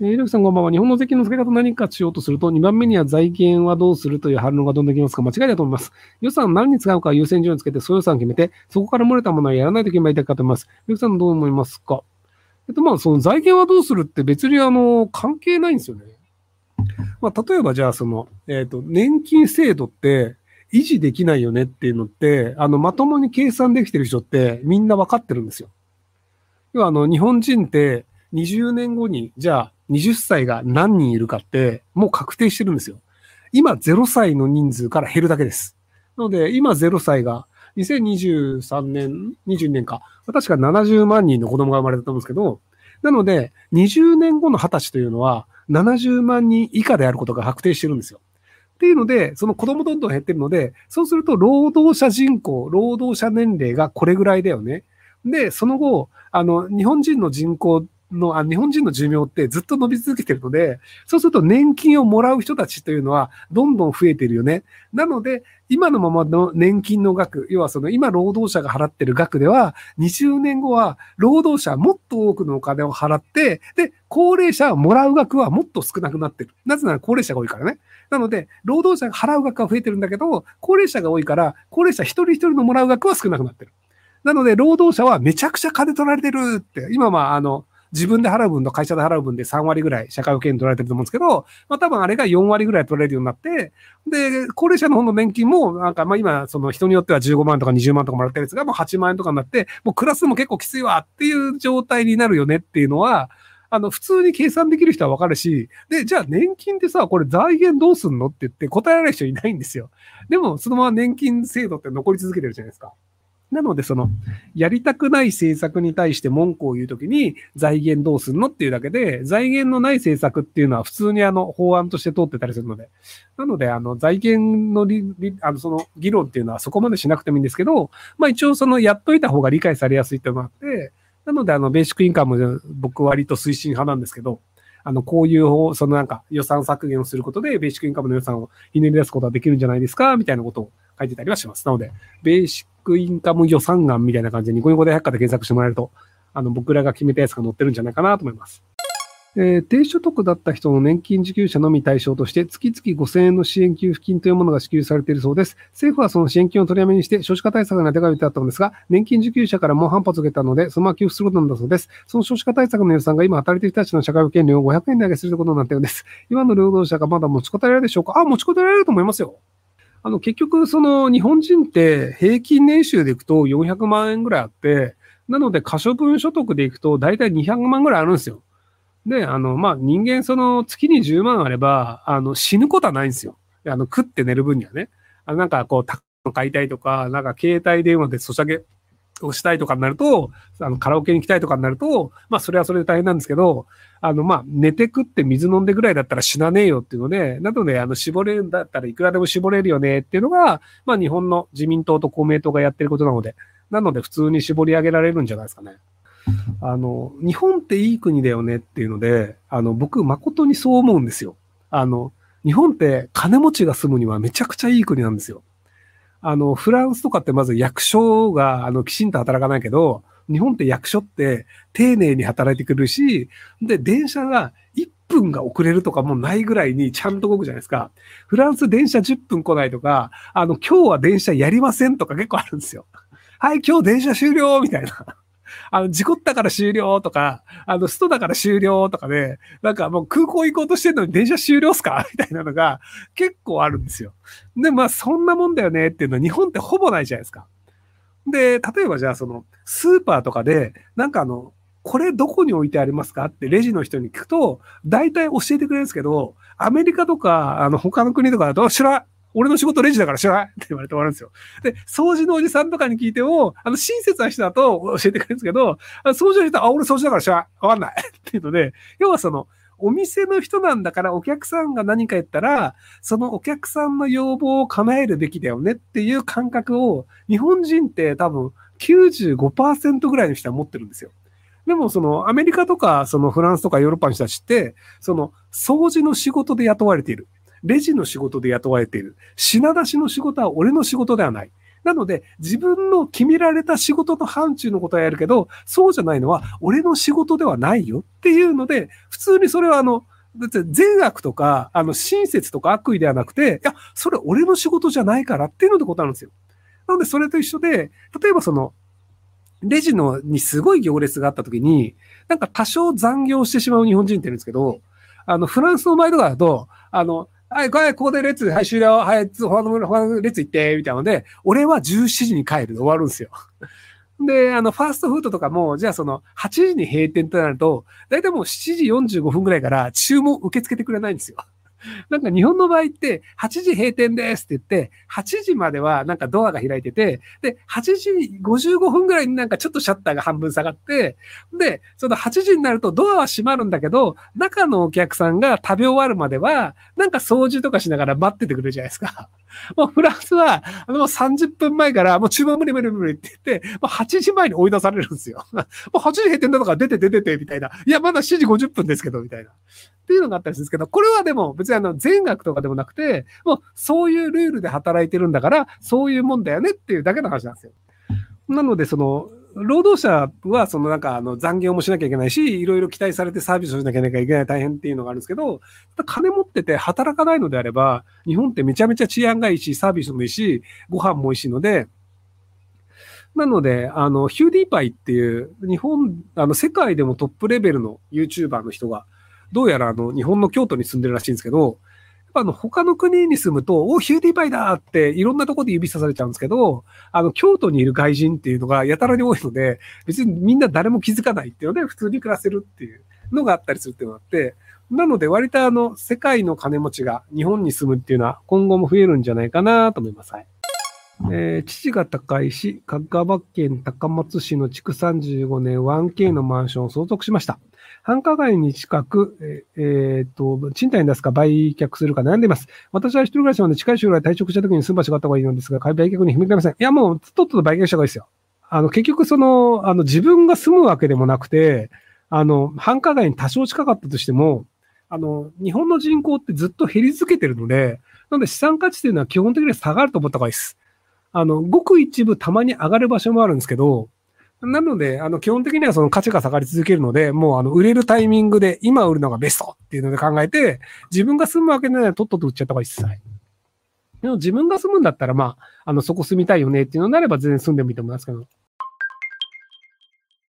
えー、ひろきさんこんばんは。日本の税金の付け方何かしようとすると、2番目には財源はどうするという反論がどんどんきますか？間違いだと思います。予算何に使うか優先順位をつけて、総予算を決めて、そこから漏れたものはやらないといけないかと思います。ひろきさんどう思いますか？えっと、まあ、その財源はどうするって別にあの、関係ないんですよね。まあ、例えばじゃあ、その、えっ、ー、と、年金制度って維持できないよねっていうのって、あの、まともに計算できてる人ってみんなわかってるんですよ。要は、あの、日本人って20年後に、じゃあ、20歳が何人いるかって、もう確定してるんですよ。今0歳の人数から減るだけです。なので、今0歳が、2023年、22年か、確か70万人の子供が生まれたと思うんですけど、なので、20年後の20歳というのは、70万人以下であることが確定してるんですよ。っていうので、その子供どんどん減ってるので、そうすると労働者人口、労働者年齢がこれぐらいだよね。で、その後、あの、日本人の人口の、あ日本人の寿命ってずっと伸び続けてるので、そうすると年金をもらう人たちというのはどんどん増えてるよね。なので、今のままの年金の額、要はその今労働者が払ってる額では、20年後は労働者はもっと多くのお金を払って、で、高齢者はもらう額はもっと少なくなってる。なぜなら高齢者が多いからね。なので、労働者が払う額は増えてるんだけど、高齢者が多いから、高齢者一人一人のもらう額は少なくなってる。なので、労働者はめちゃくちゃ金取られてるって、今まあ、あの、自分で払う分と会社で払う分で3割ぐらい社会保険取られてると思うんですけど、まあ多分あれが4割ぐらい取られるようになって、で、高齢者の方の年金も、なんかまあ今、その人によっては15万とか20万とかもらってるやつがもう8万円とかになって、もうクラスも結構きついわっていう状態になるよねっていうのは、あの、普通に計算できる人はわかるし、で、じゃあ年金ってさ、これ財源どうすんのって言って答えられる人いないんですよ。でも、そのまま年金制度って残り続けてるじゃないですか。なので、その、やりたくない政策に対して文句を言うときに、財源どうすんのっていうだけで、財源のない政策っていうのは普通にあの、法案として通ってたりするので、なので、あの、財源のあの、その、議論っていうのはそこまでしなくてもいいんですけど、まあ一応その、やっといた方が理解されやすいっていうのがあって、なので、あの、ベーシックインカム、僕割と推進派なんですけど、あの、こういう、そのなんか予算削減をすることで、ベーシックインカムの予算をひねり出すことができるんじゃないですか、みたいなことを書いてたりはします。なので、ベーシックインカム予算案みたいな感じでニコニコで百科で検索してもらえると、あの、僕らが決めたやつが載ってるんじゃないかなと思います。えー、低所得だった人の年金受給者のみ対象として、月々5000円の支援給付金というものが支給されているそうです。政府はその支援金を取りやめにして、少子化対策が手がけてあったのですが、年金受給者からも反発を受けたので、そのまま給付することなんだそうです。その少子化対策の予算が今働いている人たちの社会保険料を500円で上げすることになったようです。今の労働者がまだ持ちこたえられるでしょうか？あ、持ちこたえられると思いますよ。あの、結局、その、日本人って平均年収でいくと400万円ぐらいあって、なので、可処分所得でいくと大体200万ぐらいあるんですよ。で、あの、まあ、人間、その、月に10万あれば、あの、死ぬことはないんですよ。あの、食って寝る分にはね。あのなんか、こう、高の買いたいとか、なんか、携帯電話でソシャゲをしたいとかになると、あの、カラオケに行きたいとかになると、まあ、それはそれで大変なんですけど、あの、まあ、寝て食って水飲んでぐらいだったら死なねえよっていうので、なので、あの、絞れるんだったらいくらでも絞れるよねっていうのが、まあ、日本の自民党と公明党がやってることなので、なので、普通に絞り上げられるんじゃないですかね。あの、日本っていい国だよねっていうので、あの、僕、誠にそう思うんですよ。あの、日本って金持ちが住むにはめちゃくちゃいい国なんですよ。あの、フランスとかってまず役所が、あの、きちんと働かないけど、日本って役所って丁寧に働いてくるし、で、電車が1分が遅れるとかもないぐらいにちゃんと動くじゃないですか。フランス電車10分来ないとか、あの、今日は電車やりませんとか結構あるんですよ。はい、今日電車終了みたいな。あの、事故ったから終了とか、あの、ストだから終了とかで、なんかもう空港行こうとしてるのに電車終了っすか？みたいなのが結構あるんですよ。で、まあそんなもんだよねっていうのは日本ってほぼないじゃないですか。で、例えばじゃあその、スーパーとかで、なんかあの、これどこに置いてありますかってレジの人に聞くと、大体教えてくれるんですけど、アメリカとか、あの、他の国とかだと、知ら俺の仕事レジだから知らない？って言われて終わるんですよ。で、掃除のおじさんとかに聞いても、あの、親切な人だと教えてくれるんですけど、掃除の人は、あ、俺掃除だから知らない。わかんない。っていうので、要はその、お店の人なんだからお客さんが何か言ったら、そのお客さんの要望を叶えるべきだよねっていう感覚を日本人って多分95%ぐらいの人は持ってるんですよ。でもそのアメリカとかそのフランスとかヨーロッパの人たちって、その掃除の仕事で雇われている。レジの仕事で雇われている。品出しの仕事は俺の仕事ではない。なので、自分の決められた仕事の範疇のことはやるけど、そうじゃないのは、俺の仕事ではないよっていうので、普通にそれはあの、だって善悪とか、あの、親切とか悪意ではなくて、いや、それ俺の仕事じゃないからっていうのでことあるんですよ。なので、それと一緒で、例えばその、レジのにすごい行列があった時に、なんか多少残業してしまう日本人って言うんですけど、あの、フランスの場合とかだと、あの、はい、これ、ここで列、はい、終了、はい、他の、他の列行って、みたいなので、俺は17時に帰るで終わるんですよ。で、あの、ファーストフードとかも、じゃあその、8時に閉店となると、だいたいもう7時45分ぐらいから注文受け付けてくれないんですよ。なんか日本の場合って、8時閉店ですって言って、8時まではなんかドアが開いてて、で、8時55分ぐらいになんかちょっとシャッターが半分下がって、で、その8時になるとドアは閉まるんだけど、中のお客さんが食べ終わるまでは、なんか掃除とかしながら待っててくれるじゃないですか。もうフランスは、あの、30分前から、もう注文無理無理無理って言って、もう8時前に追い出されるんですよ。もう8時閉店だとか出て出てて、みたいな。いや、まだ7時50分ですけど、みたいな。っていうのがあったりするんですけど、これはでも別にあの、全額とかでもなくて、もうそういうルールで働いてるんだから、そういうもんだよねっていうだけの話なんですよ。なので、その、労働者は、そのなんか、あの、残業もしなきゃいけないし、いろいろ期待されてサービスをしなきゃいけない大変っていうのがあるんですけど、金持ってて働かないのであれば、日本ってめちゃめちゃ治安がいいし、サービスもいいし、ご飯も美味しいので、なので、あの、ヒューディーパイっていう、日本、あの、世界でもトップレベルの YouTuber の人が、どうやらあの、日本の京都に住んでるらしいんですけど、あの、他の国に住むと、お、ヒューディーパイだっていろんなところで指さされちゃうんですけど、あの、京都にいる外人っていうのがやたらに多いので、別にみんな誰も気づかないっていうので、普通に暮らせるっていうのがあったりするっていうのがあって、なので割とあの、世界の金持ちが日本に住むっていうのは今後も増えるんじゃないかなと思います。はい。えー、父が高いし、香川県高松市の築35年 1K のマンションを相続しました。繁華街に近く、えー、っと、賃貸に出すか売却するか悩んでいます。私は一人暮らしなので近い将来退職した時に住む場所があった方がいいのですが、売却に踏み切れません。いや、もう、とっとと売却した方がいいですよ。あの、結局その、あの、自分が住むわけでもなくて、あの、繁華街に多少近かったとしても、あの、日本の人口ってずっと減り続けてるので、なので資産価値というのは基本的には下がると思った方がいいです。あの、ごく一部たまに上がる場所もあるんですけど、なので、あの、基本的にはその価値が下がり続けるので、もうあの、売れるタイミングで、今売るのがベストっていうので考えて、自分が住むわけならとっとと売っちゃった方がいいです。でも自分が住むんだったら、まあ、あの、そこ住みたいよねっていうのになれば全然住んでもいいと思いますけど。